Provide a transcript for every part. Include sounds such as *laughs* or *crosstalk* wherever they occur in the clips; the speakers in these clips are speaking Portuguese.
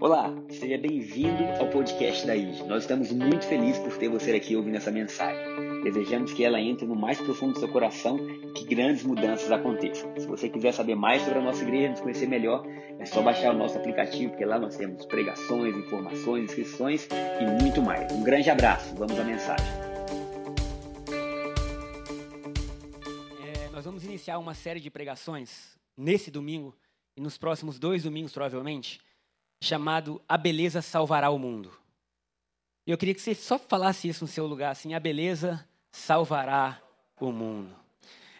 Olá, seja bem-vindo ao podcast da IG. Nós estamos muito felizes por ter você aqui ouvindo essa mensagem. Desejamos que ela entre no mais profundo do seu coração e que grandes mudanças aconteçam. Se você quiser saber mais sobre a nossa igreja, nos conhecer melhor, é só baixar o nosso aplicativo, porque lá nós temos pregações, informações, inscrições e muito mais. Um grande abraço, vamos à mensagem. É, nós vamos iniciar uma série de pregações nesse domingo e nos próximos dois domingos, provavelmente chamado A Beleza Salvará o Mundo. E eu queria que você só falasse isso no seu lugar, assim, a beleza salvará o mundo.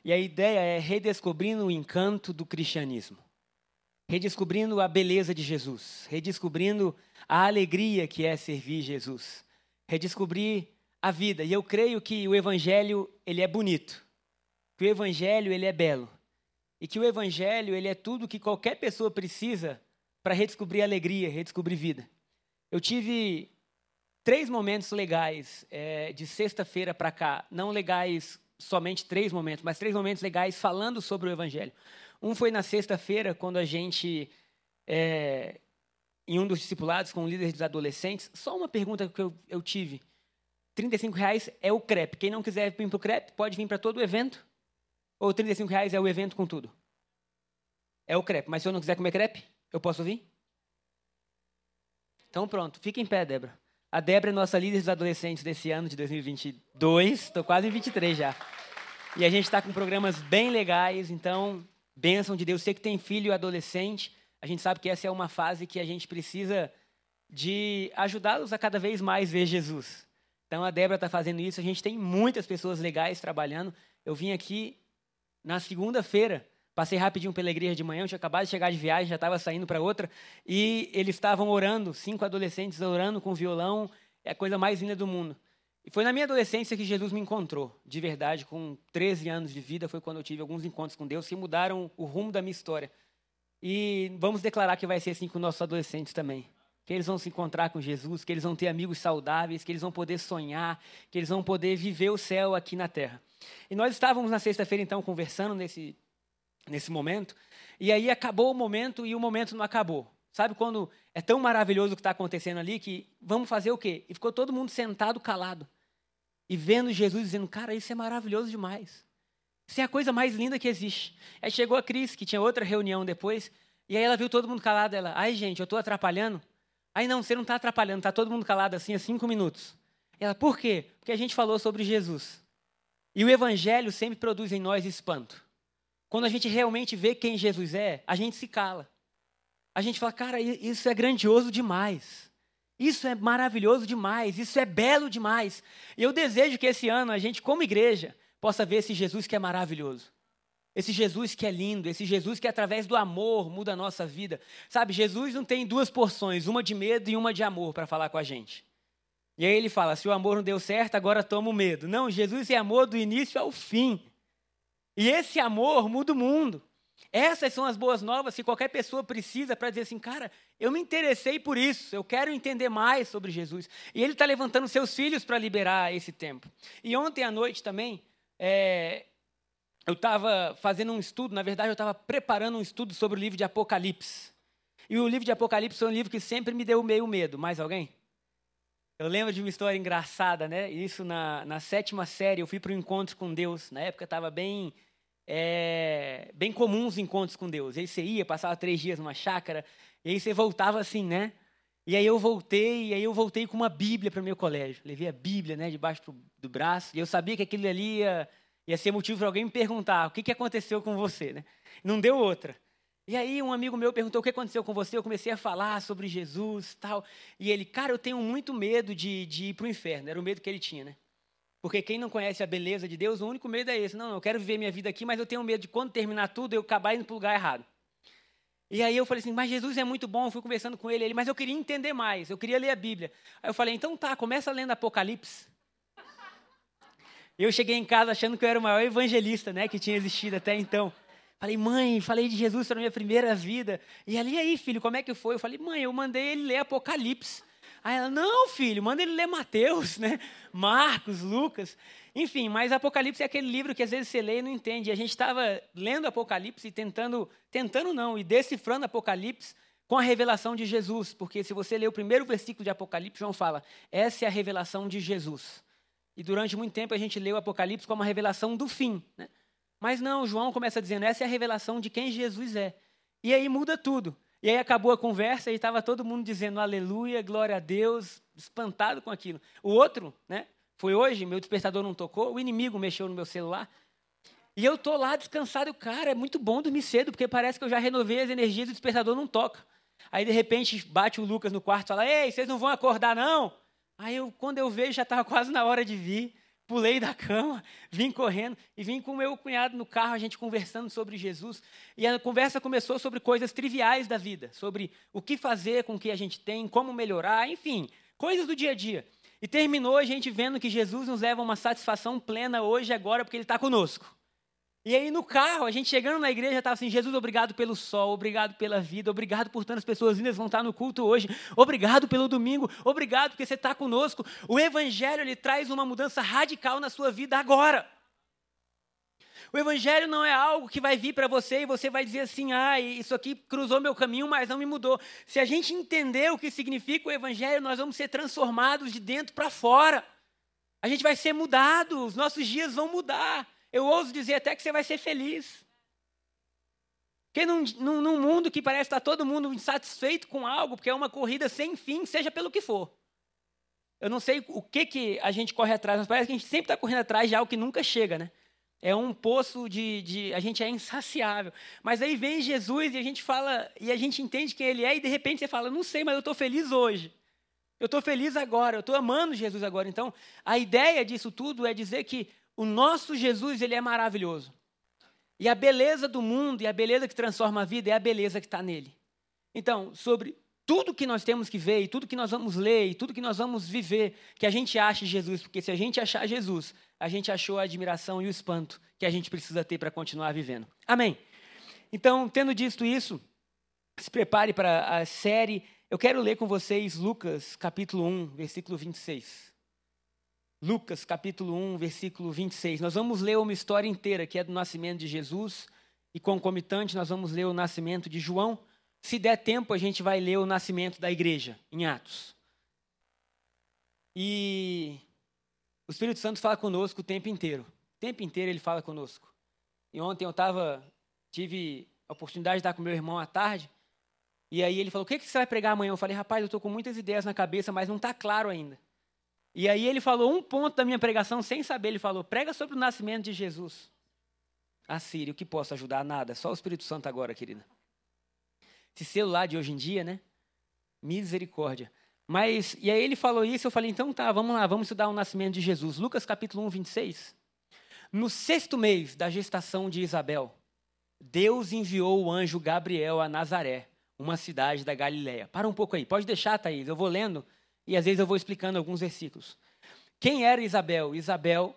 E a ideia é redescobrindo o encanto do cristianismo. Redescobrindo a beleza de Jesus, redescobrindo a alegria que é servir Jesus, redescobrir a vida. E eu creio que o evangelho, ele é bonito. Que o evangelho, ele é belo. E que o evangelho, ele é tudo que qualquer pessoa precisa para redescobrir alegria, redescobrir vida. Eu tive três momentos legais é, de sexta-feira para cá, não legais somente três momentos, mas três momentos legais falando sobre o Evangelho. Um foi na sexta-feira, quando a gente, é, em um dos discipulados com líderes dos adolescentes, só uma pergunta que eu, eu tive. 35 reais é o crepe. Quem não quiser vir para o crepe, pode vir para todo o evento. Ou 35 reais é o evento com tudo? É o crepe. Mas se eu não quiser comer crepe, eu posso vir? Então pronto, fica em pé, Débora. A Débora é nossa líder dos adolescentes desse ano de 2022. Estou quase em 23 já. E a gente está com programas bem legais, então, bênção de Deus. Você que tem filho adolescente, a gente sabe que essa é uma fase que a gente precisa de ajudá-los a cada vez mais ver Jesus. Então a Débora está fazendo isso, a gente tem muitas pessoas legais trabalhando. Eu vim aqui na segunda-feira Passei rapidinho pela igreja de manhã, eu tinha acabado de chegar de viagem, já estava saindo para outra, e eles estavam orando, cinco adolescentes orando com violão, é a coisa mais linda do mundo. E foi na minha adolescência que Jesus me encontrou, de verdade, com 13 anos de vida, foi quando eu tive alguns encontros com Deus que mudaram o rumo da minha história. E vamos declarar que vai ser assim com nossos adolescentes também. Que eles vão se encontrar com Jesus, que eles vão ter amigos saudáveis, que eles vão poder sonhar, que eles vão poder viver o céu aqui na terra. E nós estávamos na sexta-feira, então, conversando nesse nesse momento. E aí acabou o momento e o momento não acabou. Sabe quando é tão maravilhoso o que está acontecendo ali que vamos fazer o quê? E ficou todo mundo sentado calado e vendo Jesus dizendo: Cara, isso é maravilhoso demais. Isso é a coisa mais linda que existe. Aí chegou a Cris, que tinha outra reunião depois, e aí ela viu todo mundo calado. Ela: Ai, gente, eu estou atrapalhando. Aí não, você não está atrapalhando, está todo mundo calado assim há cinco minutos. Ela: Por quê? Porque a gente falou sobre Jesus. E o evangelho sempre produz em nós espanto. Quando a gente realmente vê quem Jesus é, a gente se cala. A gente fala, cara, isso é grandioso demais. Isso é maravilhoso demais. Isso é belo demais. E eu desejo que esse ano a gente, como igreja, possa ver esse Jesus que é maravilhoso. Esse Jesus que é lindo, esse Jesus que através do amor muda a nossa vida. Sabe, Jesus não tem duas porções, uma de medo e uma de amor para falar com a gente. E aí ele fala: se o amor não deu certo, agora toma o medo. Não, Jesus é amor do início ao fim. E esse amor muda o mundo. Essas são as boas novas que qualquer pessoa precisa para dizer assim, cara, eu me interessei por isso, eu quero entender mais sobre Jesus. E ele está levantando seus filhos para liberar esse tempo. E ontem à noite também, é, eu estava fazendo um estudo, na verdade, eu estava preparando um estudo sobre o livro de Apocalipse. E o livro de Apocalipse é um livro que sempre me deu meio medo. Mais alguém? Eu lembro de uma história engraçada, né? Isso na, na sétima série, eu fui para um encontro com Deus. Na época estava bem é, bem comum os encontros com Deus. aí você ia, passava três dias numa chácara, e aí você voltava assim, né? E aí eu voltei, e aí eu voltei com uma Bíblia para o meu colégio. Levei a Bíblia, né, debaixo do braço, e eu sabia que aquilo ali ia, ia ser motivo para alguém me perguntar o que, que aconteceu com você, né? Não deu outra. E aí um amigo meu perguntou o que aconteceu com você, eu comecei a falar sobre Jesus tal, e ele, cara, eu tenho muito medo de, de ir para o inferno, era o medo que ele tinha, né? Porque quem não conhece a beleza de Deus, o único medo é esse. Não, eu quero viver minha vida aqui, mas eu tenho medo de quando terminar tudo, eu acabar indo para o lugar errado. E aí eu falei assim, mas Jesus é muito bom, eu fui conversando com ele, ele, mas eu queria entender mais, eu queria ler a Bíblia. Aí eu falei, então tá, começa lendo Apocalipse. Eu cheguei em casa achando que eu era o maior evangelista, né, que tinha existido até então. Falei, mãe, falei de Jesus para minha primeira vida. E ali, aí, filho, como é que foi? Eu falei, mãe, eu mandei ele ler Apocalipse. Aí ela, não, filho, manda ele ler Mateus, né? Marcos, Lucas. Enfim, mas Apocalipse é aquele livro que às vezes você lê e não entende. E a gente estava lendo Apocalipse e tentando, tentando não, e decifrando Apocalipse com a revelação de Jesus. Porque se você ler o primeiro versículo de Apocalipse, João fala: essa é a revelação de Jesus. E durante muito tempo a gente leu Apocalipse como a revelação do fim. Né? Mas não, João começa dizendo: essa é a revelação de quem Jesus é. E aí muda tudo. E aí acabou a conversa e estava todo mundo dizendo aleluia, glória a Deus, espantado com aquilo. O outro, né? Foi hoje, meu despertador não tocou, o inimigo mexeu no meu celular. E eu tô lá descansado, cara, é muito bom dormir cedo, porque parece que eu já renovei as energias e o despertador não toca. Aí de repente bate o Lucas no quarto e fala: "Ei, vocês não vão acordar não?" Aí eu, quando eu vejo, já estava quase na hora de vir. Pulei da cama, *laughs* vim correndo e vim com meu cunhado no carro, a gente conversando sobre Jesus. E a conversa começou sobre coisas triviais da vida, sobre o que fazer com o que a gente tem, como melhorar, enfim, coisas do dia a dia. E terminou a gente vendo que Jesus nos leva a uma satisfação plena hoje e agora, porque Ele está conosco. E aí no carro, a gente chegando na igreja, estava assim, Jesus, obrigado pelo sol, obrigado pela vida, obrigado por tantas pessoas lindas vão estar no culto hoje, obrigado pelo domingo, obrigado porque você está conosco. O Evangelho, ele traz uma mudança radical na sua vida agora. O evangelho não é algo que vai vir para você e você vai dizer assim: ah, isso aqui cruzou meu caminho, mas não me mudou. Se a gente entender o que significa o evangelho, nós vamos ser transformados de dentro para fora. A gente vai ser mudado, os nossos dias vão mudar. Eu ouso dizer até que você vai ser feliz. Porque num, num, num mundo que parece estar todo mundo insatisfeito com algo, porque é uma corrida sem fim, seja pelo que for. Eu não sei o que, que a gente corre atrás, mas parece que a gente sempre está correndo atrás de algo que nunca chega, né? É um poço de, de, A gente é insaciável. Mas aí vem Jesus e a gente fala, e a gente entende quem ele é, e de repente você fala, não sei, mas eu estou feliz hoje. Eu estou feliz agora, eu estou amando Jesus agora. Então, a ideia disso tudo é dizer que o nosso Jesus, ele é maravilhoso. E a beleza do mundo e a beleza que transforma a vida é a beleza que está nele. Então, sobre tudo que nós temos que ver, e tudo que nós vamos ler, e tudo que nós vamos viver, que a gente ache Jesus, porque se a gente achar Jesus, a gente achou a admiração e o espanto que a gente precisa ter para continuar vivendo. Amém. Então, tendo dito isso, se prepare para a série. Eu quero ler com vocês Lucas, capítulo 1, versículo 26. Lucas, capítulo 1, versículo 26. Nós vamos ler uma história inteira que é do nascimento de Jesus, e concomitante, nós vamos ler o nascimento de João se der tempo, a gente vai ler o nascimento da igreja, em Atos. E o Espírito Santo fala conosco o tempo inteiro. O tempo inteiro ele fala conosco. E ontem eu tava, tive a oportunidade de estar com meu irmão à tarde. E aí ele falou: O que, que você vai pregar amanhã? Eu falei: Rapaz, eu estou com muitas ideias na cabeça, mas não está claro ainda. E aí ele falou um ponto da minha pregação sem saber. Ele falou: Prega sobre o nascimento de Jesus. Ah, Sírio, o que posso ajudar? Nada. Só o Espírito Santo agora, querida. Esse celular de hoje em dia, né? Misericórdia. Mas, e aí ele falou isso, eu falei, então tá, vamos lá, vamos estudar o nascimento de Jesus. Lucas capítulo 1, 26. No sexto mês da gestação de Isabel, Deus enviou o anjo Gabriel a Nazaré, uma cidade da Galiléia. Para um pouco aí, pode deixar, Thaís, eu vou lendo e às vezes eu vou explicando alguns versículos. Quem era Isabel? Isabel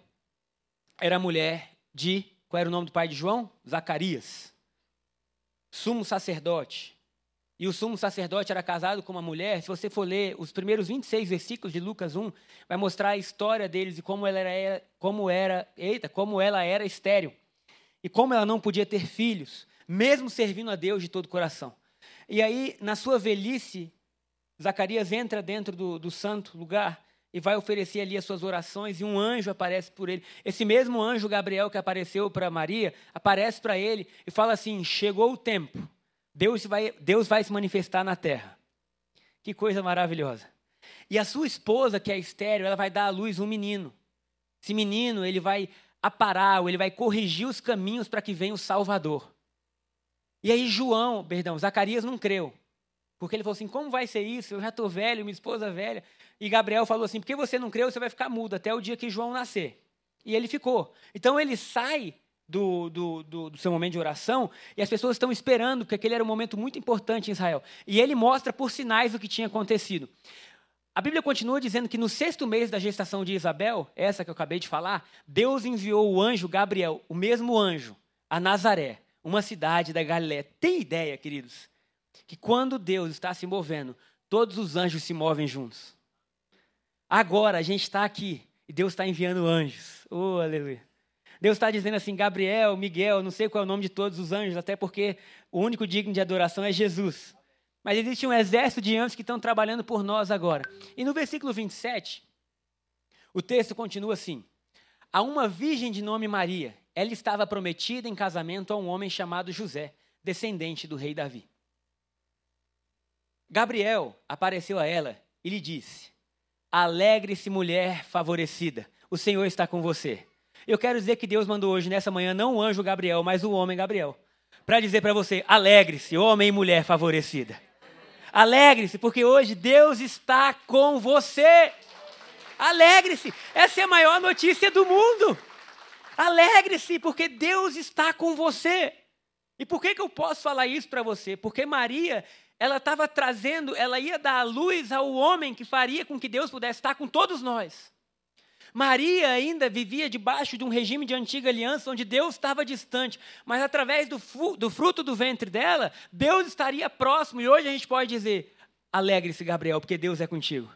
era mulher de, qual era o nome do pai de João? Zacarias. Sumo sacerdote. E o sumo sacerdote era casado com uma mulher. Se você for ler os primeiros 26 versículos de Lucas 1, vai mostrar a história deles e como ela era, como era, eita, como ela era estéril. E como ela não podia ter filhos, mesmo servindo a Deus de todo o coração. E aí, na sua velhice, Zacarias entra dentro do, do santo lugar e vai oferecer ali as suas orações e um anjo aparece por ele. Esse mesmo anjo Gabriel que apareceu para Maria, aparece para ele e fala assim: "Chegou o tempo Deus vai, Deus vai se manifestar na terra. Que coisa maravilhosa. E a sua esposa, que é estéreo, ela vai dar à luz um menino. Esse menino, ele vai aparar, ele vai corrigir os caminhos para que venha o Salvador. E aí João, perdão, Zacarias não creu. Porque ele falou assim: como vai ser isso? Eu já estou velho, minha esposa é velha. E Gabriel falou assim: porque você não creu, você vai ficar mudo até o dia que João nascer. E ele ficou. Então ele sai do, do, do, do, seu momento de oração, e as pessoas estão esperando, porque aquele era um momento muito importante em Israel. E ele mostra por sinais o que tinha acontecido. A Bíblia continua dizendo que no sexto mês da gestação de Isabel, essa que eu acabei de falar, Deus enviou o anjo Gabriel, o mesmo anjo, a Nazaré, uma cidade da Galiléia. Tem ideia, queridos, que quando Deus está se movendo, todos os anjos se movem juntos. Agora a gente está aqui E Deus está enviando anjos. Oh, aleluia. Deus está dizendo assim, Gabriel, Miguel, não sei qual é o nome de todos os anjos, até porque o único digno de adoração é Jesus. Mas existe um exército de anjos que estão trabalhando por nós agora. E no versículo 27, o texto continua assim: A uma virgem de nome Maria, ela estava prometida em casamento a um homem chamado José, descendente do rei Davi. Gabriel apareceu a ela e lhe disse: Alegre-se, mulher favorecida, o Senhor está com você. Eu quero dizer que Deus mandou hoje, nessa manhã, não o anjo Gabriel, mas o homem Gabriel, para dizer para você: alegre-se, homem e mulher favorecida. Alegre-se, porque hoje Deus está com você. Alegre-se, essa é a maior notícia do mundo. Alegre-se, porque Deus está com você. E por que, que eu posso falar isso para você? Porque Maria, ela estava trazendo, ela ia dar a luz ao homem que faria com que Deus pudesse estar com todos nós. Maria ainda vivia debaixo de um regime de antiga aliança onde Deus estava distante, mas através do, do fruto do ventre dela, Deus estaria próximo. E hoje a gente pode dizer: alegre-se, Gabriel, porque Deus é contigo.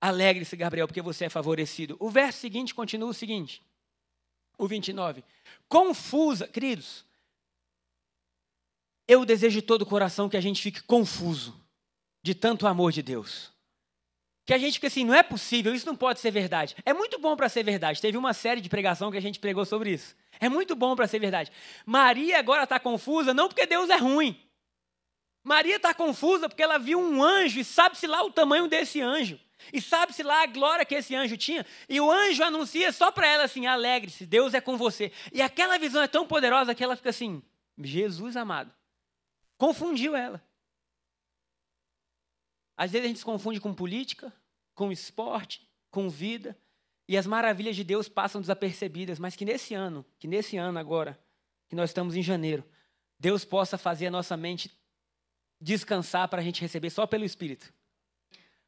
Alegre-se, Gabriel, porque você é favorecido. O verso seguinte continua o seguinte: o 29. Confusa, queridos, eu desejo de todo o coração que a gente fique confuso de tanto amor de Deus que a gente fica assim, não é possível, isso não pode ser verdade. É muito bom para ser verdade. Teve uma série de pregação que a gente pregou sobre isso. É muito bom para ser verdade. Maria agora está confusa, não porque Deus é ruim. Maria está confusa porque ela viu um anjo e sabe-se lá o tamanho desse anjo. E sabe-se lá a glória que esse anjo tinha. E o anjo anuncia só para ela assim: alegre-se, Deus é com você. E aquela visão é tão poderosa que ela fica assim: Jesus amado. Confundiu ela. Às vezes a gente se confunde com política, com esporte, com vida, e as maravilhas de Deus passam desapercebidas, mas que nesse ano, que nesse ano agora, que nós estamos em janeiro, Deus possa fazer a nossa mente descansar para a gente receber só pelo Espírito.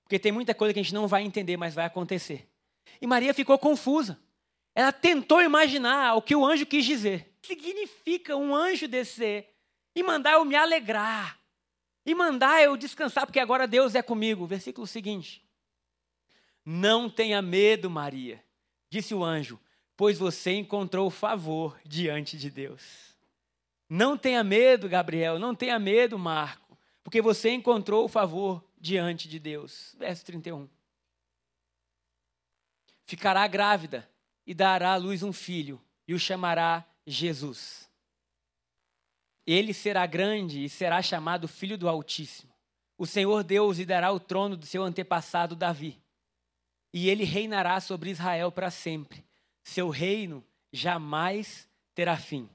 Porque tem muita coisa que a gente não vai entender, mas vai acontecer. E Maria ficou confusa. Ela tentou imaginar o que o anjo quis dizer. Significa um anjo descer e mandar eu me alegrar e mandar eu descansar, porque agora Deus é comigo. Versículo seguinte. Não tenha medo, Maria, disse o anjo, pois você encontrou favor diante de Deus. Não tenha medo, Gabriel, não tenha medo, Marco, porque você encontrou favor diante de Deus. Verso 31. Ficará grávida e dará à luz um filho, e o chamará Jesus. Ele será grande e será chamado Filho do Altíssimo. O Senhor Deus lhe dará o trono do seu antepassado Davi. E ele reinará sobre Israel para sempre. Seu reino jamais terá fim.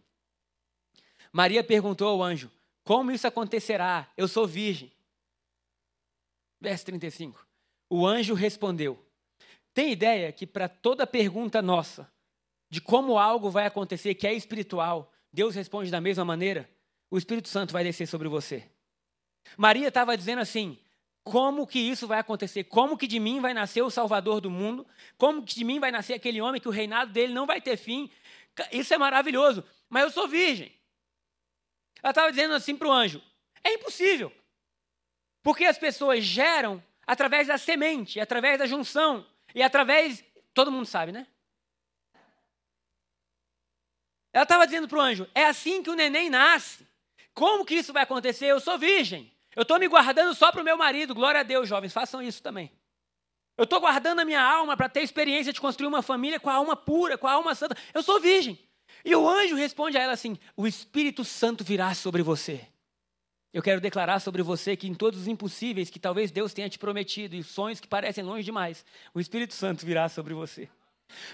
Maria perguntou ao anjo: Como isso acontecerá? Eu sou virgem. Verso 35. O anjo respondeu: Tem ideia que para toda pergunta nossa de como algo vai acontecer que é espiritual, Deus responde da mesma maneira? O Espírito Santo vai descer sobre você. Maria estava dizendo assim: como que isso vai acontecer? Como que de mim vai nascer o Salvador do mundo? Como que de mim vai nascer aquele homem que o reinado dele não vai ter fim? Isso é maravilhoso, mas eu sou virgem. Ela estava dizendo assim para o anjo: é impossível. Porque as pessoas geram através da semente, através da junção e através. Todo mundo sabe, né? Ela estava dizendo para o anjo: é assim que o neném nasce. Como que isso vai acontecer? Eu sou virgem. Eu estou me guardando só para o meu marido. Glória a Deus, jovens, façam isso também. Eu estou guardando a minha alma para ter experiência de construir uma família com a alma pura, com a alma santa. Eu sou virgem. E o anjo responde a ela assim: O Espírito Santo virá sobre você. Eu quero declarar sobre você que em todos os impossíveis que talvez Deus tenha te prometido e sonhos que parecem longe demais, o Espírito Santo virá sobre você.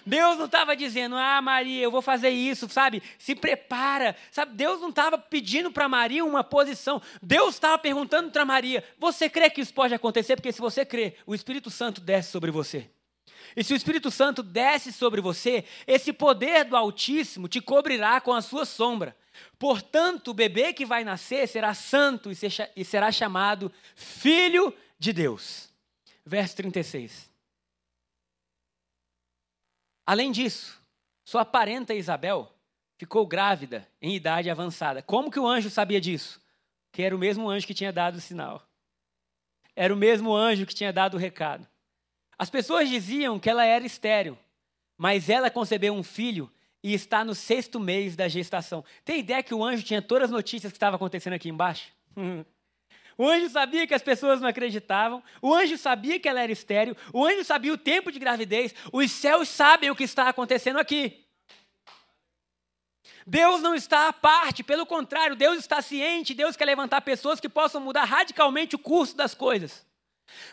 Deus não estava dizendo, ah, Maria, eu vou fazer isso, sabe? Se prepara, sabe? Deus não estava pedindo para Maria uma posição. Deus estava perguntando para Maria: você crê que isso pode acontecer? Porque se você crê, o Espírito Santo desce sobre você. E se o Espírito Santo desce sobre você, esse poder do Altíssimo te cobrirá com a sua sombra. Portanto, o bebê que vai nascer será santo e será chamado Filho de Deus. Verso 36. Além disso, sua parenta Isabel ficou grávida em idade avançada. Como que o anjo sabia disso? Que era o mesmo anjo que tinha dado o sinal. Era o mesmo anjo que tinha dado o recado. As pessoas diziam que ela era estéril, mas ela concebeu um filho e está no sexto mês da gestação. Tem ideia que o anjo tinha todas as notícias que estavam acontecendo aqui embaixo? *laughs* O anjo sabia que as pessoas não acreditavam, o anjo sabia que ela era estéril, o anjo sabia o tempo de gravidez, os céus sabem o que está acontecendo aqui. Deus não está à parte, pelo contrário, Deus está ciente, Deus quer levantar pessoas que possam mudar radicalmente o curso das coisas.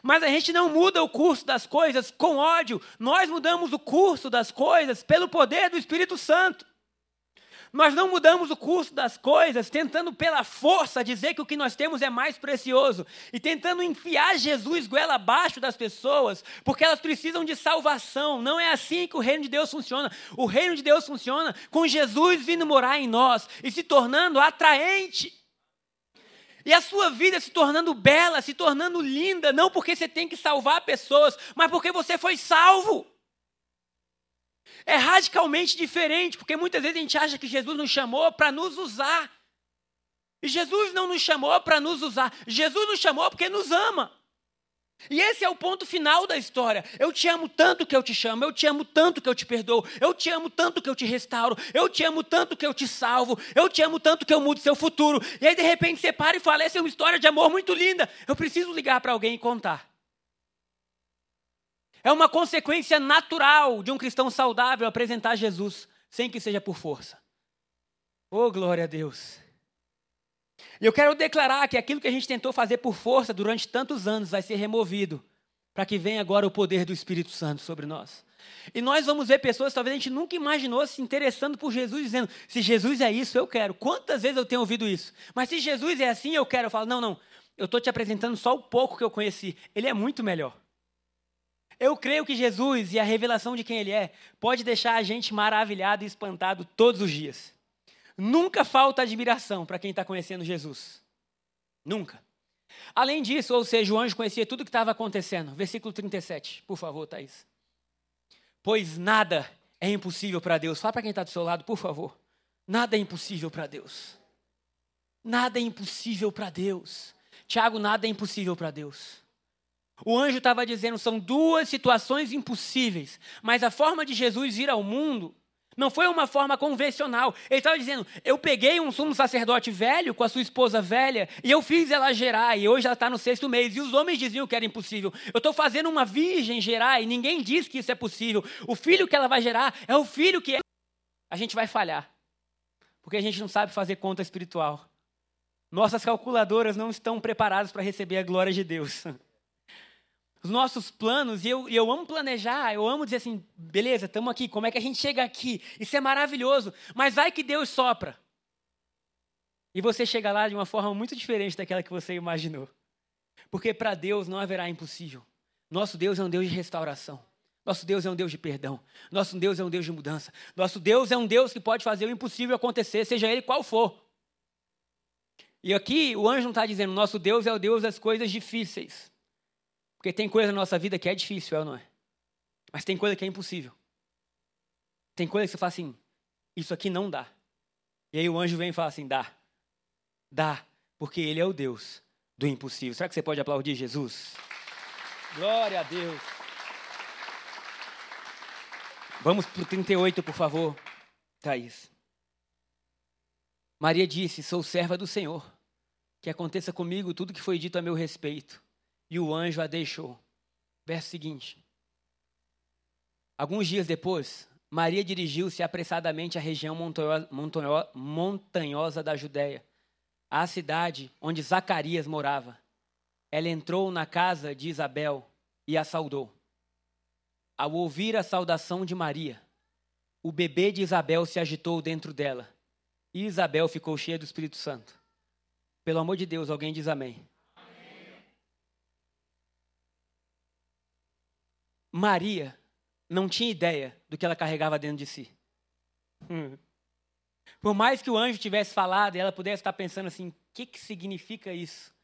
Mas a gente não muda o curso das coisas com ódio, nós mudamos o curso das coisas pelo poder do Espírito Santo. Nós não mudamos o curso das coisas tentando pela força dizer que o que nós temos é mais precioso e tentando enfiar Jesus goela abaixo das pessoas, porque elas precisam de salvação. Não é assim que o reino de Deus funciona. O reino de Deus funciona com Jesus vindo morar em nós e se tornando atraente. E a sua vida se tornando bela, se tornando linda, não porque você tem que salvar pessoas, mas porque você foi salvo. É radicalmente diferente, porque muitas vezes a gente acha que Jesus nos chamou para nos usar. E Jesus não nos chamou para nos usar, Jesus nos chamou porque nos ama. E esse é o ponto final da história. Eu te amo tanto que eu te chamo, eu te amo tanto que eu te perdoo, eu te amo tanto que eu te restauro, eu te amo tanto que eu te salvo, eu te amo tanto que eu mudo seu futuro. E aí de repente você para e fala: essa é uma história de amor muito linda. Eu preciso ligar para alguém e contar. É uma consequência natural de um cristão saudável apresentar Jesus, sem que seja por força. Oh, glória a Deus. E eu quero declarar que aquilo que a gente tentou fazer por força durante tantos anos vai ser removido, para que venha agora o poder do Espírito Santo sobre nós. E nós vamos ver pessoas, talvez a gente nunca imaginou se interessando por Jesus, dizendo: se Jesus é isso, eu quero. Quantas vezes eu tenho ouvido isso? Mas se Jesus é assim, eu quero. Eu falo: não, não, eu estou te apresentando só o pouco que eu conheci. Ele é muito melhor. Eu creio que Jesus e a revelação de quem Ele é pode deixar a gente maravilhado e espantado todos os dias. Nunca falta admiração para quem está conhecendo Jesus. Nunca. Além disso, ou seja, o anjo conhecia tudo o que estava acontecendo. Versículo 37, por favor, Thaís. Pois nada é impossível para Deus. Fala para quem está do seu lado, por favor. Nada é impossível para Deus. Nada é impossível para Deus. Tiago, nada é impossível para Deus. O anjo estava dizendo são duas situações impossíveis, mas a forma de Jesus vir ao mundo não foi uma forma convencional. Ele estava dizendo: eu peguei um sumo sacerdote velho com a sua esposa velha e eu fiz ela gerar, e hoje ela está no sexto mês. E os homens diziam que era impossível. Eu estou fazendo uma virgem gerar e ninguém diz que isso é possível. O filho que ela vai gerar é o filho que. A gente vai falhar, porque a gente não sabe fazer conta espiritual. Nossas calculadoras não estão preparadas para receber a glória de Deus. *laughs* os nossos planos, e eu, eu amo planejar, eu amo dizer assim, beleza, estamos aqui, como é que a gente chega aqui? Isso é maravilhoso, mas vai que Deus sopra. E você chega lá de uma forma muito diferente daquela que você imaginou. Porque para Deus não haverá impossível. Nosso Deus é um Deus de restauração. Nosso Deus é um Deus de perdão. Nosso Deus é um Deus de mudança. Nosso Deus é um Deus que pode fazer o impossível acontecer, seja ele qual for. E aqui o anjo não está dizendo, nosso Deus é o Deus das coisas difíceis. Porque tem coisa na nossa vida que é difícil, é ou não é? Mas tem coisa que é impossível. Tem coisa que você fala assim, isso aqui não dá. E aí o anjo vem e fala assim, dá. Dá, porque ele é o Deus do impossível. Será que você pode aplaudir Jesus? Glória a Deus. Vamos para o 38, por favor, Thaís. Maria disse: Sou serva do Senhor. Que aconteça comigo tudo que foi dito a meu respeito e o anjo a deixou. Verso seguinte. Alguns dias depois, Maria dirigiu-se apressadamente à região montanhosa da Judéia, à cidade onde Zacarias morava. Ela entrou na casa de Isabel e a saudou. Ao ouvir a saudação de Maria, o bebê de Isabel se agitou dentro dela e Isabel ficou cheia do Espírito Santo. Pelo amor de Deus, alguém diz amém. Maria não tinha ideia do que ela carregava dentro de si. Hum. Por mais que o anjo tivesse falado e ela pudesse estar pensando assim: o que, que significa isso?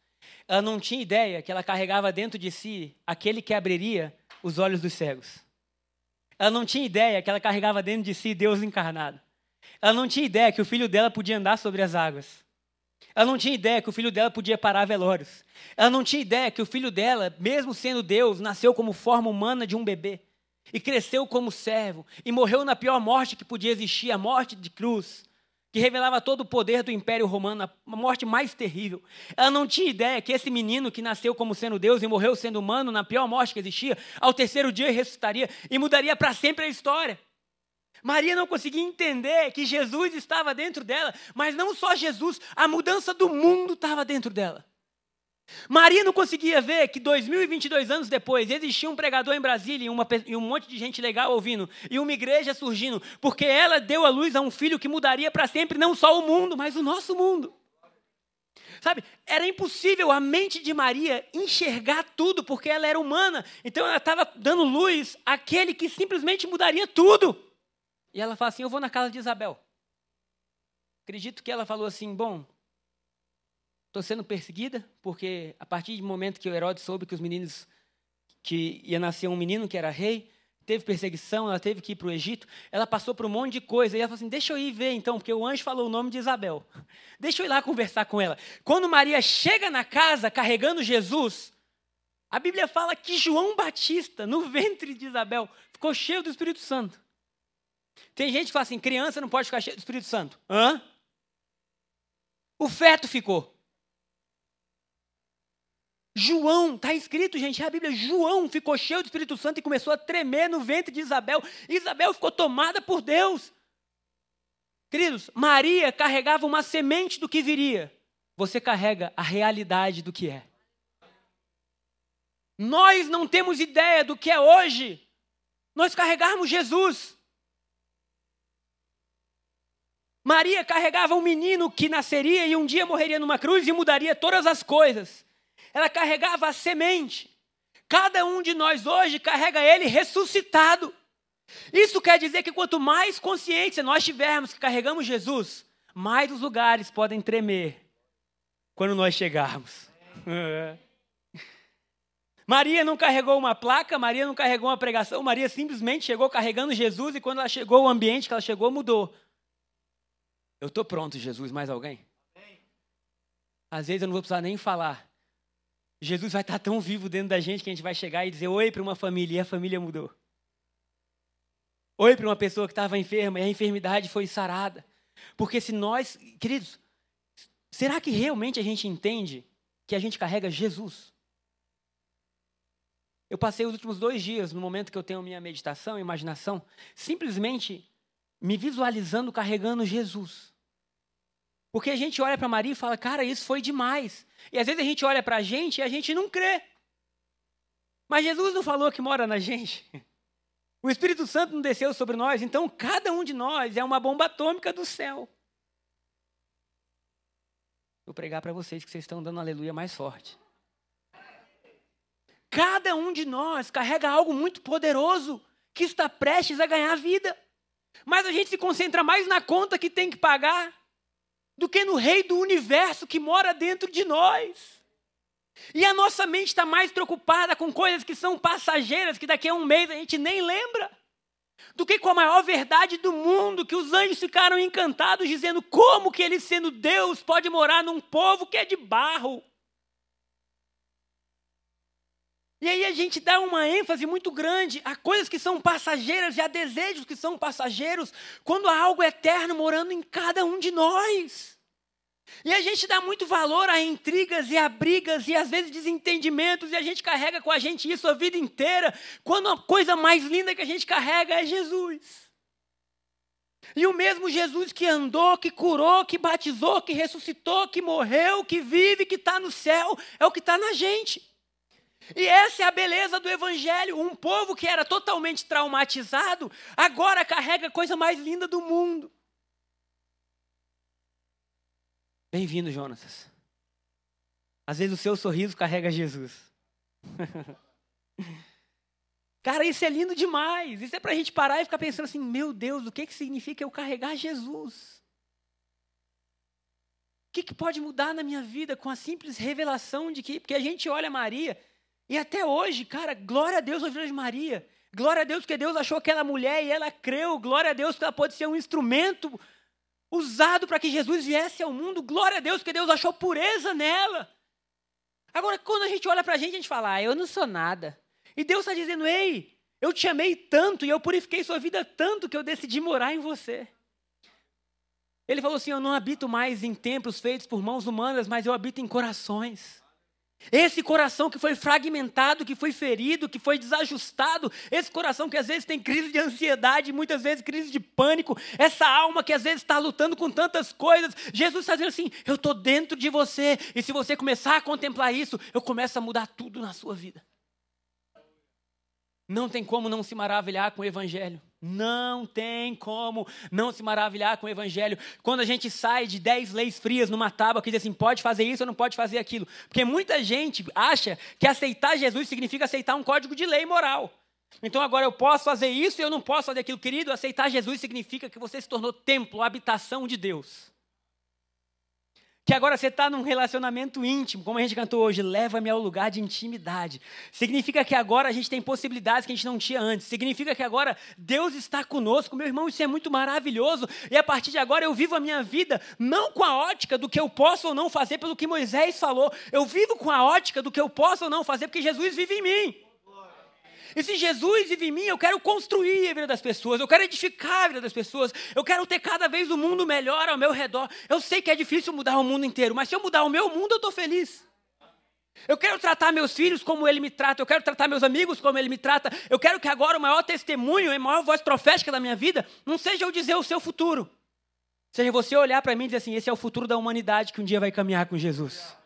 Ela não tinha ideia que ela carregava dentro de si aquele que abriria os olhos dos cegos. Ela não tinha ideia que ela carregava dentro de si Deus encarnado. Ela não tinha ideia que o filho dela podia andar sobre as águas. Ela não tinha ideia que o filho dela podia parar velórios. Ela não tinha ideia que o filho dela, mesmo sendo Deus, nasceu como forma humana de um bebê. E cresceu como servo. E morreu na pior morte que podia existir a morte de cruz que revelava todo o poder do Império Romano, a morte mais terrível. Ela não tinha ideia que esse menino que nasceu como sendo Deus e morreu sendo humano, na pior morte que existia, ao terceiro dia ressuscitaria e mudaria para sempre a história. Maria não conseguia entender que Jesus estava dentro dela, mas não só Jesus, a mudança do mundo estava dentro dela. Maria não conseguia ver que 2022 anos depois existia um pregador em Brasília e, uma, e, um monte de gente legal ouvindo, e uma igreja surgindo, porque ela deu à luz a um filho que mudaria para sempre não só o mundo, mas o nosso mundo. Sabe, era impossível a mente de Maria enxergar tudo, porque ela era humana, então ela estava dando luz àquele que simplesmente mudaria tudo. E ela fala assim: Eu vou na casa de Isabel. Acredito que ela falou assim: Bom, Estou sendo perseguida porque a partir do momento que o Herodes soube que os meninos que ia nascer um menino que era rei, teve perseguição, ela teve que ir para o Egito, ela passou por um monte de coisa, e ela falou assim, deixa eu ir ver então, porque o anjo falou o nome de Isabel, *laughs* deixa eu ir lá conversar com ela. Quando Maria chega na casa carregando Jesus, a Bíblia fala que João Batista, no *laughs* ventre de Isabel, ficou cheio do Espírito Santo. Tem gente que fala assim, criança não pode ficar cheio do Espírito Santo. Hã? O feto ficou. João, está escrito, gente, é a Bíblia. João ficou cheio do Espírito Santo e começou a tremer no ventre de Isabel. Isabel ficou tomada por Deus. Queridos, Maria carregava uma semente do que viria. Você carrega a realidade do que é. Nós não temos ideia do que é hoje. Nós carregarmos Jesus. Maria carregava um menino que nasceria e um dia morreria numa cruz e mudaria todas as coisas ela carregava a semente. Cada um de nós hoje carrega ele ressuscitado. Isso quer dizer que quanto mais consciência nós tivermos que carregamos Jesus, mais os lugares podem tremer quando nós chegarmos. *laughs* Maria não carregou uma placa, Maria não carregou uma pregação, Maria simplesmente chegou carregando Jesus e quando ela chegou, o ambiente que ela chegou mudou. Eu estou pronto, Jesus, mais alguém? Às vezes eu não vou precisar nem falar. Jesus vai estar tão vivo dentro da gente que a gente vai chegar e dizer oi para uma família e a família mudou. Oi para uma pessoa que estava enferma e a enfermidade foi sarada. Porque se nós, queridos, será que realmente a gente entende que a gente carrega Jesus? Eu passei os últimos dois dias, no momento que eu tenho minha meditação, imaginação, simplesmente me visualizando carregando Jesus. Porque a gente olha para Maria e fala, cara, isso foi demais. E às vezes a gente olha para a gente e a gente não crê. Mas Jesus não falou que mora na gente. *laughs* O Espírito Santo não desceu sobre nós, então cada um de nós é uma bomba atômica do céu. Vou pregar para vocês que vocês estão dando aleluia mais forte. Cada um de nós carrega algo muito poderoso que está prestes a ganhar vida. Mas a gente se concentra mais na conta que tem que pagar do que no Rei do universo que mora dentro de nós. E a nossa mente está mais preocupada com coisas que são passageiras, que daqui a um mês a gente nem lembra, do que com a maior verdade do mundo, que os anjos ficaram encantados, dizendo como que ele, sendo Deus, pode morar num povo que é de barro. E aí a gente dá uma ênfase muito grande a coisas que são passageiras e a desejos que são passageiros, quando há algo eterno morando em cada um de nós. E a gente dá muito valor a intrigas e a brigas e às vezes desentendimentos, e a gente carrega com a gente isso a vida inteira, quando a coisa mais linda que a gente carrega é Jesus. E o mesmo Jesus que andou, que curou, que batizou, que ressuscitou, que morreu, que vive, que está no céu, é o que está na gente. E essa é a beleza do Evangelho. Um povo que era totalmente traumatizado, agora carrega a coisa mais linda do mundo. Bem-vindo, Jonatas. Às vezes o seu sorriso carrega Jesus. *laughs* Cara, isso é lindo demais. Isso é para a gente parar e ficar pensando assim: meu Deus, o que, que significa eu carregar Jesus? O que, que pode mudar na minha vida com a simples revelação de que. Porque a gente olha Maria e até hoje, cara, glória a Deus a Virgem Maria. Glória a Deus porque Deus achou aquela mulher e ela creu. Glória a Deus que ela pode ser um instrumento usado para que Jesus viesse ao mundo. Glória a Deus, porque Deus achou pureza nela. Agora, quando a gente olha para a gente, a gente fala, ah, eu não sou nada. E Deus está dizendo, ei, eu te amei tanto e eu purifiquei sua vida tanto que eu decidi morar em você. Ele falou assim: Eu não habito mais em templos feitos por mãos humanas, mas eu habito em corações. Esse coração que foi fragmentado, que foi ferido, que foi desajustado, esse coração que às vezes tem crise de ansiedade, muitas vezes crise de pânico, essa alma que às vezes está lutando com tantas coisas, Jesus está dizendo assim: eu estou dentro de você, e se você começar a contemplar isso, eu começo a mudar tudo na sua vida. Não tem como não se maravilhar com o Evangelho. Não tem como não se maravilhar com o Evangelho. Quando a gente sai de dez leis frias numa tábua que diz assim, pode fazer isso ou não pode fazer aquilo. Porque muita gente acha que aceitar Jesus significa aceitar um código de lei moral. Então agora eu posso fazer isso e eu não posso fazer aquilo. Querido, aceitar Jesus significa que você se tornou templo, habitação de Deus que agora você está num relacionamento íntimo, como a gente cantou hoje, leva-me ao lugar de intimidade. Significa que agora a gente tem possibilidades que a gente não tinha antes. Significa que agora Deus está conosco. Meu irmão, isso é muito maravilhoso. E a partir de agora eu vivo a minha vida não com a ótica do que eu posso ou não fazer, pelo que Moisés falou. Eu vivo com a ótica do que eu posso ou não fazer, porque Jesus vive em mim. E se Jesus vive em mim, eu quero construir a vida das pessoas, eu quero edificar a vida das pessoas, eu quero ter cada vez um mundo melhor ao meu redor. Eu sei que é difícil mudar o mundo inteiro, mas se eu mudar o meu mundo, eu estou feliz. Eu quero tratar meus filhos como ele me trata, eu quero tratar meus amigos como ele me trata. Eu quero que agora o maior testemunho, a maior voz profética da minha vida não seja eu dizer o seu futuro, seja você olhar para mim e dizer assim: esse é o futuro da humanidade que um dia vai caminhar com Jesus.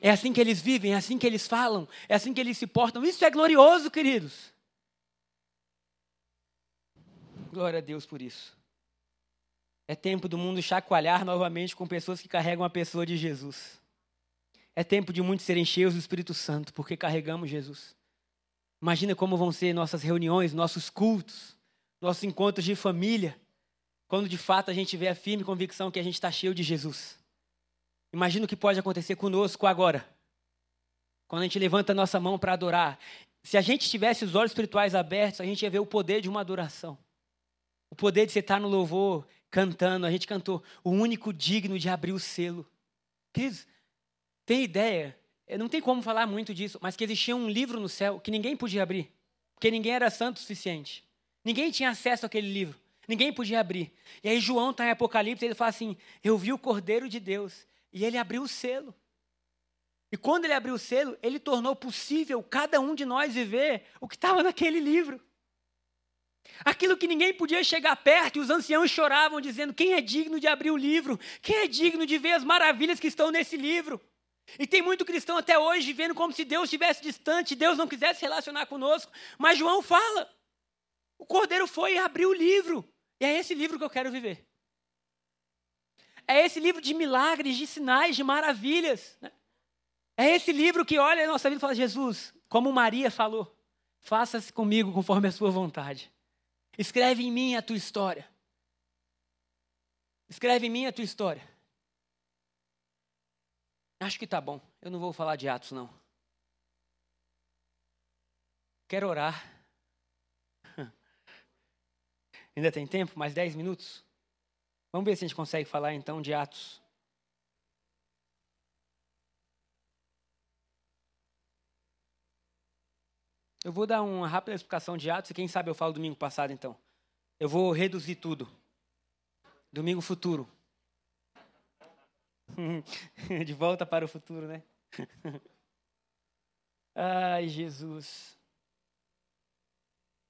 É assim que eles vivem, é assim que eles falam, é assim que eles se portam. Isso é glorioso, queridos. Glória a Deus por isso. É tempo do mundo chacoalhar novamente com pessoas que carregam a pessoa de Jesus. É tempo de muitos serem cheios do Espírito Santo, porque carregamos Jesus. Imagina como vão ser nossas reuniões, nossos cultos, nossos encontros de família, quando de fato a gente vê a firme convicção que a gente está cheio de Jesus. Imagina o que pode acontecer conosco agora. Quando a gente levanta a nossa mão para adorar. Se a gente tivesse os olhos espirituais abertos, a gente ia ver o poder de uma adoração. O poder de você estar no louvor, cantando. A gente cantou o único digno de abrir o selo. Queridos, tem ideia? Não tem como falar muito disso, mas que existia um livro no céu que ninguém podia abrir. Porque ninguém era santo o suficiente. Ninguém tinha acesso àquele livro. Ninguém podia abrir. E aí João está em Apocalipse e ele fala assim: Eu vi o Cordeiro de Deus e ele abriu o selo. E quando ele abriu o selo, ele tornou possível cada um de nós viver o que estava naquele livro. Aquilo que ninguém podia chegar perto, e os anciãos choravam, dizendo: Quem é digno de abrir o livro? Quem é digno de ver as maravilhas que estão nesse livro? E tem muito cristão até hoje vivendo como se Deus estivesse distante, Deus não quisesse se relacionar conosco. Mas João fala: o cordeiro foi e abriu o livro. E é esse livro que eu quero viver. É esse livro de milagres, de sinais, de maravilhas. Né? É esse livro que olha a nossa vida e fala: Jesus, como Maria falou, faça-se comigo conforme a sua vontade. Escreve em mim a tua história. Escreve em mim a tua história. Acho que tá bom. Eu não vou falar de Atos, não. Quero orar. *laughs* Ainda tem tempo? Mais dez minutos? Vamos ver se a gente consegue falar então de Atos. Eu vou dar uma rápida explicação de Atos e quem sabe eu falo domingo passado então. Eu vou reduzir tudo. Domingo futuro. *laughs* de volta para o futuro, né? *laughs* Ai, Jesus.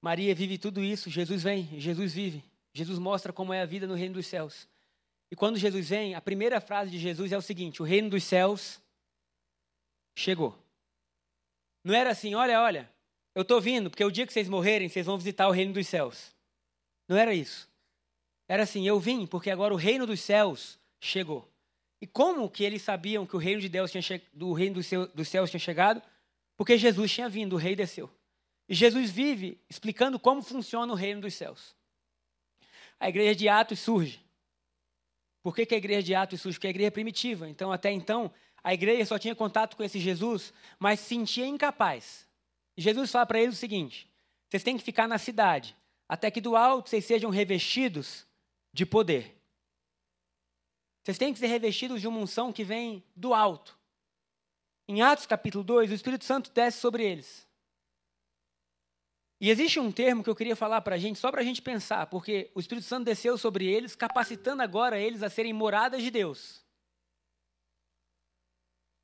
Maria vive tudo isso, Jesus vem, Jesus vive. Jesus mostra como é a vida no reino dos céus. E quando Jesus vem, a primeira frase de Jesus é o seguinte: o reino dos céus chegou. Não era assim, olha, olha, eu estou vindo, porque o dia que vocês morrerem, vocês vão visitar o reino dos céus. Não era isso. Era assim, eu vim, porque agora o reino dos céus chegou. E como que eles sabiam que o reino de Deus tinha reino dos, dos céus tinha chegado? Porque Jesus tinha vindo, o rei desceu. E Jesus vive explicando como funciona o reino dos céus a igreja de Atos surge. Por que, que a igreja de Atos surge? Porque a igreja é primitiva. Então, até então, a igreja só tinha contato com esse Jesus, mas se sentia incapaz. Jesus fala para eles o seguinte: vocês têm que ficar na cidade, até que do alto vocês sejam revestidos de poder. Vocês têm que ser revestidos de uma unção que vem do alto. Em Atos capítulo 2, o Espírito Santo desce sobre eles. E existe um termo que eu queria falar para a gente, só para a gente pensar, porque o Espírito Santo desceu sobre eles, capacitando agora eles a serem moradas de Deus.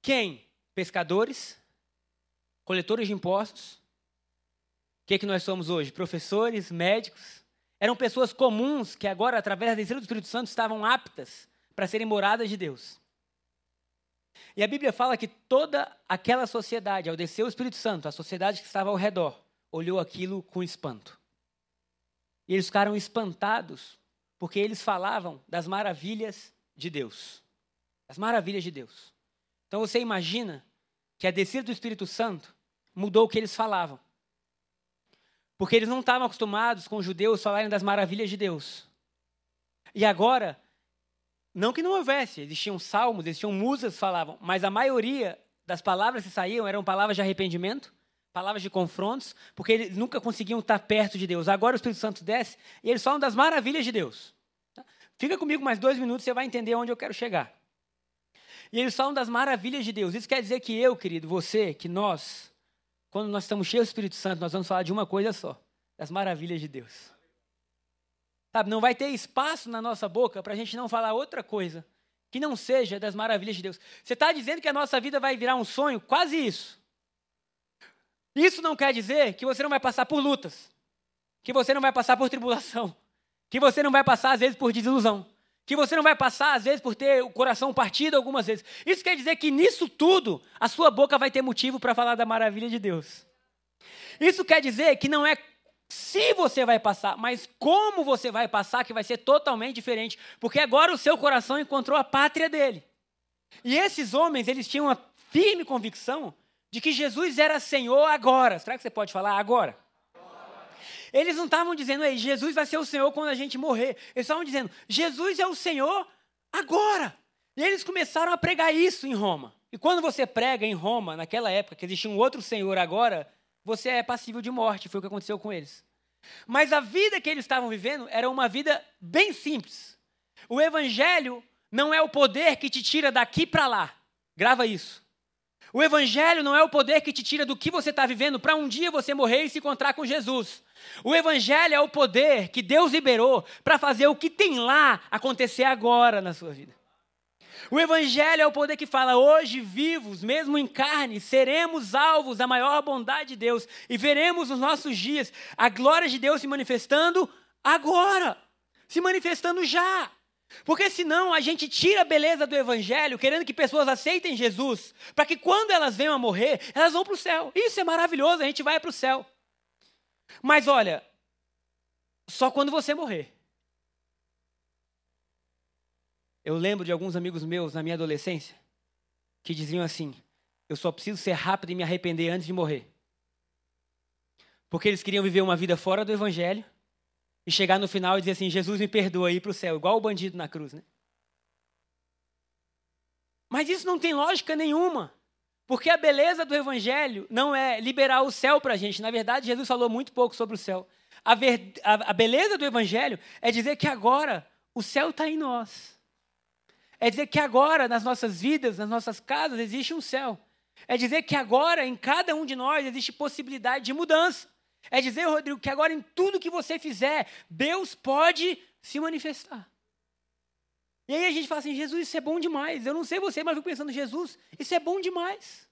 Quem? Pescadores, coletores de impostos. O que, é que nós somos hoje? Professores, médicos. Eram pessoas comuns que agora, através da descida do Espírito Santo, estavam aptas para serem moradas de Deus. E a Bíblia fala que toda aquela sociedade, ao descer o Espírito Santo, a sociedade que estava ao redor, olhou aquilo com espanto. E eles ficaram espantados, porque eles falavam das maravilhas de Deus. As maravilhas de Deus. Então você imagina que a descida do Espírito Santo mudou o que eles falavam. Porque eles não estavam acostumados com os judeus falarem das maravilhas de Deus. E agora, não que não houvesse, existiam salmos, existiam musas que falavam, mas a maioria das palavras que saíam eram palavras de arrependimento, palavras de confrontos, porque eles nunca conseguiam estar perto de Deus. Agora o Espírito Santo desce e eles falam das maravilhas de Deus. Tá? Fica comigo mais dois minutos, você vai entender onde eu quero chegar. E eles falam das maravilhas de Deus. Isso quer dizer que eu, querido, você, que nós, quando nós estamos cheios do Espírito Santo, nós vamos falar de uma coisa só: das maravilhas de Deus. Sabe, não vai ter espaço na nossa boca para a gente não falar outra coisa que não seja das maravilhas de Deus. Você está dizendo que a nossa vida vai virar um sonho? Quase isso. Isso não quer dizer que você não vai passar por lutas, que você não vai passar por tribulação, *laughs* que você não vai passar, às vezes, por desilusão, que você não vai passar, às vezes, por ter o coração partido algumas vezes. Isso quer dizer que nisso tudo, a sua boca vai ter motivo para falar da maravilha de Deus. Isso quer dizer que não é se você vai passar, mas como você vai passar, que vai ser totalmente diferente, porque agora o seu coração encontrou a pátria dele. E esses homens, eles tinham uma firme convicção de que Jesus era Senhor agora. Será que você pode falar agora? Eles não estavam dizendo, Ei, Jesus vai ser o Senhor quando a gente morrer. Eles estavam dizendo, Jesus é o Senhor agora. E eles começaram a pregar isso em Roma. E quando você prega em Roma, naquela época, que existia um outro Senhor agora, você é passível de morte. Foi o que aconteceu com eles. Mas a vida que eles estavam vivendo era uma vida bem simples. O Evangelho não é o poder que te tira daqui para lá. Grava isso. O Evangelho não é o poder que te tira do que você está vivendo para um dia você morrer e se encontrar com Jesus. O Evangelho é o poder que Deus liberou para fazer o que tem lá acontecer agora na sua vida. O Evangelho é o poder que fala: hoje, vivos, mesmo em carne, seremos alvos da maior bondade de Deus e veremos nos nossos dias a glória de Deus se manifestando agora, se manifestando já. Porque senão a gente tira a beleza do evangelho, querendo que pessoas aceitem Jesus, para que quando elas venham a morrer, elas vão para o céu. Isso é maravilhoso, a gente vai para o céu. Mas olha, só quando você morrer. Eu lembro de alguns amigos meus na minha adolescência que diziam assim: eu só preciso ser rápido e me arrepender antes de morrer. Porque eles queriam viver uma vida fora do evangelho e chegar no final e dizer assim: Jesus me perdoa e para o céu, igual o bandido na cruz, né? Mas isso não tem lógica nenhuma. Porque a beleza do evangelho não é liberar o céu para a gente. Na verdade, Jesus falou muito pouco sobre o céu. A, ver, a, a beleza do evangelho é dizer que agora o céu está em nós. É dizer que agora, nas nossas vidas, nas nossas casas, existe um céu. É dizer que agora, em cada um de nós, existe possibilidade de mudança. É dizer, Rodrigo, que agora em tudo que você fizer, Deus pode se manifestar. E aí a gente fala assim, Jesus, isso é bom demais. Eu não sei você, mas eu fico pensando, Jesus, isso é bom demais.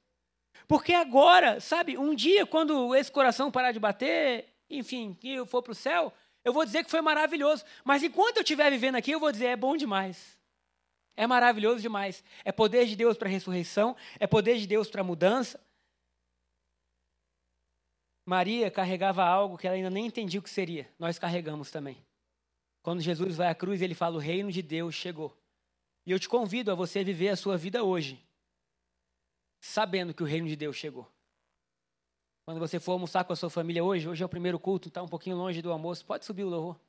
Porque agora, sabe, um dia, quando esse coração parar de bater, enfim, que eu for para o céu, eu vou dizer que foi maravilhoso. Mas enquanto eu estiver vivendo aqui, eu vou dizer, é bom demais. É maravilhoso demais. É poder de Deus para a ressurreição, é poder de Deus para a mudança, Maria carregava algo que ela ainda nem entendia o que seria. Nós carregamos também. Quando Jesus vai à cruz, ele fala: O reino de Deus chegou. E eu te convido a você viver a sua vida hoje, sabendo que o reino de Deus chegou. Quando você for almoçar com a sua família hoje, hoje é o primeiro culto, está um pouquinho longe do almoço, pode subir o louvor.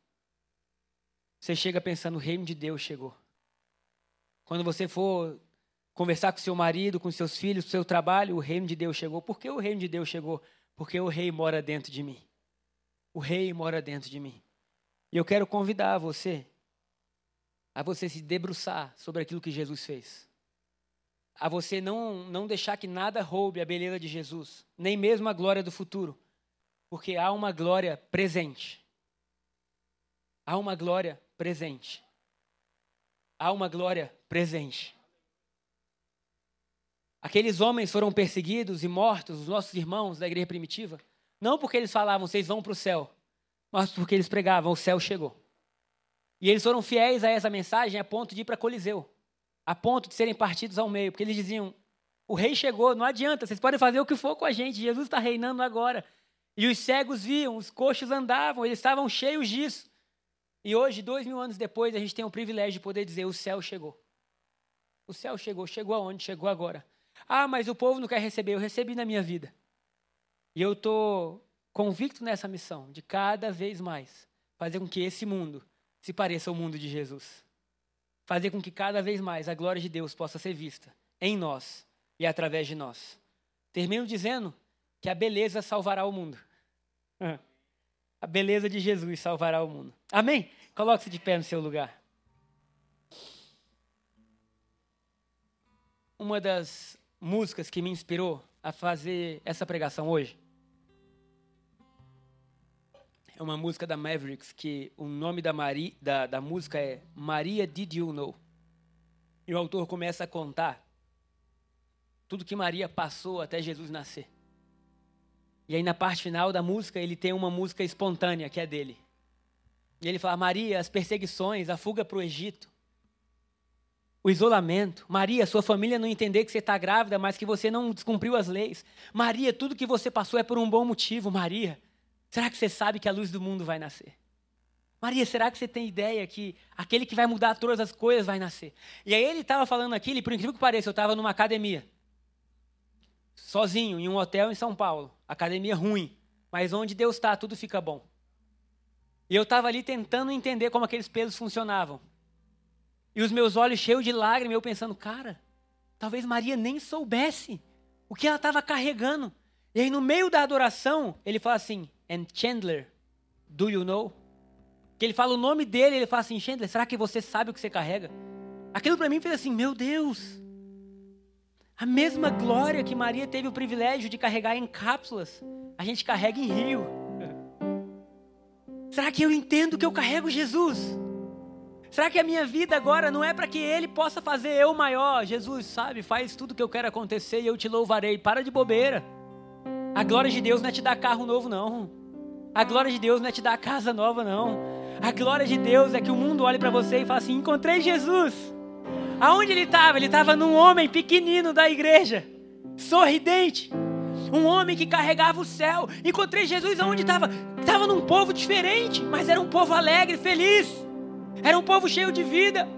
Você chega pensando: o reino de Deus chegou. Quando você for conversar com seu marido, com seus filhos, seu trabalho, o reino de Deus chegou. Por que o reino de Deus chegou? Porque o rei mora dentro de mim. O rei mora dentro de mim. E eu quero convidar você a você se debruçar sobre aquilo que Jesus fez. A você não, não deixar que nada roube a beleza de Jesus, nem mesmo a glória do futuro, porque há uma glória presente. Há uma glória presente. Há uma glória presente. Aqueles homens foram perseguidos e mortos, os nossos irmãos da igreja primitiva, não porque eles falavam, vocês vão para o céu, mas porque eles pregavam, o céu chegou. E eles foram fiéis a essa mensagem a ponto de ir para Coliseu, a ponto de serem partidos ao meio, porque eles diziam: o rei chegou, não adianta, vocês podem fazer o que for com a gente, Jesus está reinando agora. E os cegos viam, os coxos andavam, eles estavam cheios disso. E hoje, dois mil anos depois, a gente tem o privilégio de poder dizer: o céu chegou. O céu chegou. Chegou aonde? Chegou agora. Ah, mas o povo não quer receber. Eu recebi na minha vida. E eu estou convicto nessa missão de cada vez mais fazer com que esse mundo se pareça ao mundo de Jesus. Fazer com que cada vez mais a glória de Deus possa ser vista em nós e através de nós. Termino dizendo que a beleza salvará o mundo. *laughs* A beleza de Jesus salvará o mundo. Amém? Coloque-se de pé no seu lugar. Uma das músicas que me inspirou a fazer essa pregação hoje é uma música da Mavericks que o nome da, Maria, da, da música é Maria Did You Know? E o autor começa a contar tudo que Maria passou até Jesus nascer. E aí na parte final da música ele tem uma música espontânea que é dele. E ele fala: Maria, as perseguições, a fuga para o Egito, o isolamento. Maria, sua família não entender que você está grávida, mas que você não descumpriu as leis. Maria, tudo que você passou é por um bom motivo. Maria, Será que você sabe que a luz do mundo vai nascer? Maria, será que você tem ideia que aquele que vai mudar todas as coisas vai nascer? E aí ele estava falando aquilo, e por incrível que pareça, eu estava numa academia. Sozinho, em um hotel em São Paulo. Academia ruim. Mas onde Deus está, tudo fica bom. E eu estava ali tentando entender como aqueles pesos funcionavam. E os meus olhos cheios de lágrimas, eu pensando, cara, talvez Maria nem soubesse o que ela estava carregando. E aí, no meio da adoração, ele fala assim: And Chandler, do you know? Que ele fala o nome dele, ele fala assim: Chandler, será que você sabe o que você carrega? Aquilo para mim fez assim: Meu Deus. A mesma glória que Maria teve o privilégio de carregar em cápsulas, a gente carrega em rio. *laughs* Será que eu entendo que eu carrego Jesus? Será que a minha vida agora não é para que Ele possa fazer eu maior? Jesus, sabe, faz tudo que eu quero acontecer e eu te louvarei. Para de bobeira. A glória de Deus não é te dar carro novo, não. A glória de Deus não é te dar casa nova, não. A glória de Deus é que o mundo olhe para você e fale assim: encontrei Jesus. Aonde ele estava? Ele estava num homem pequenino da igreja, sorridente. Um homem que carregava o céu. Encontrei Jesus aonde estava? Estava num povo diferente, mas era um povo alegre, feliz. Era um povo cheio de vida.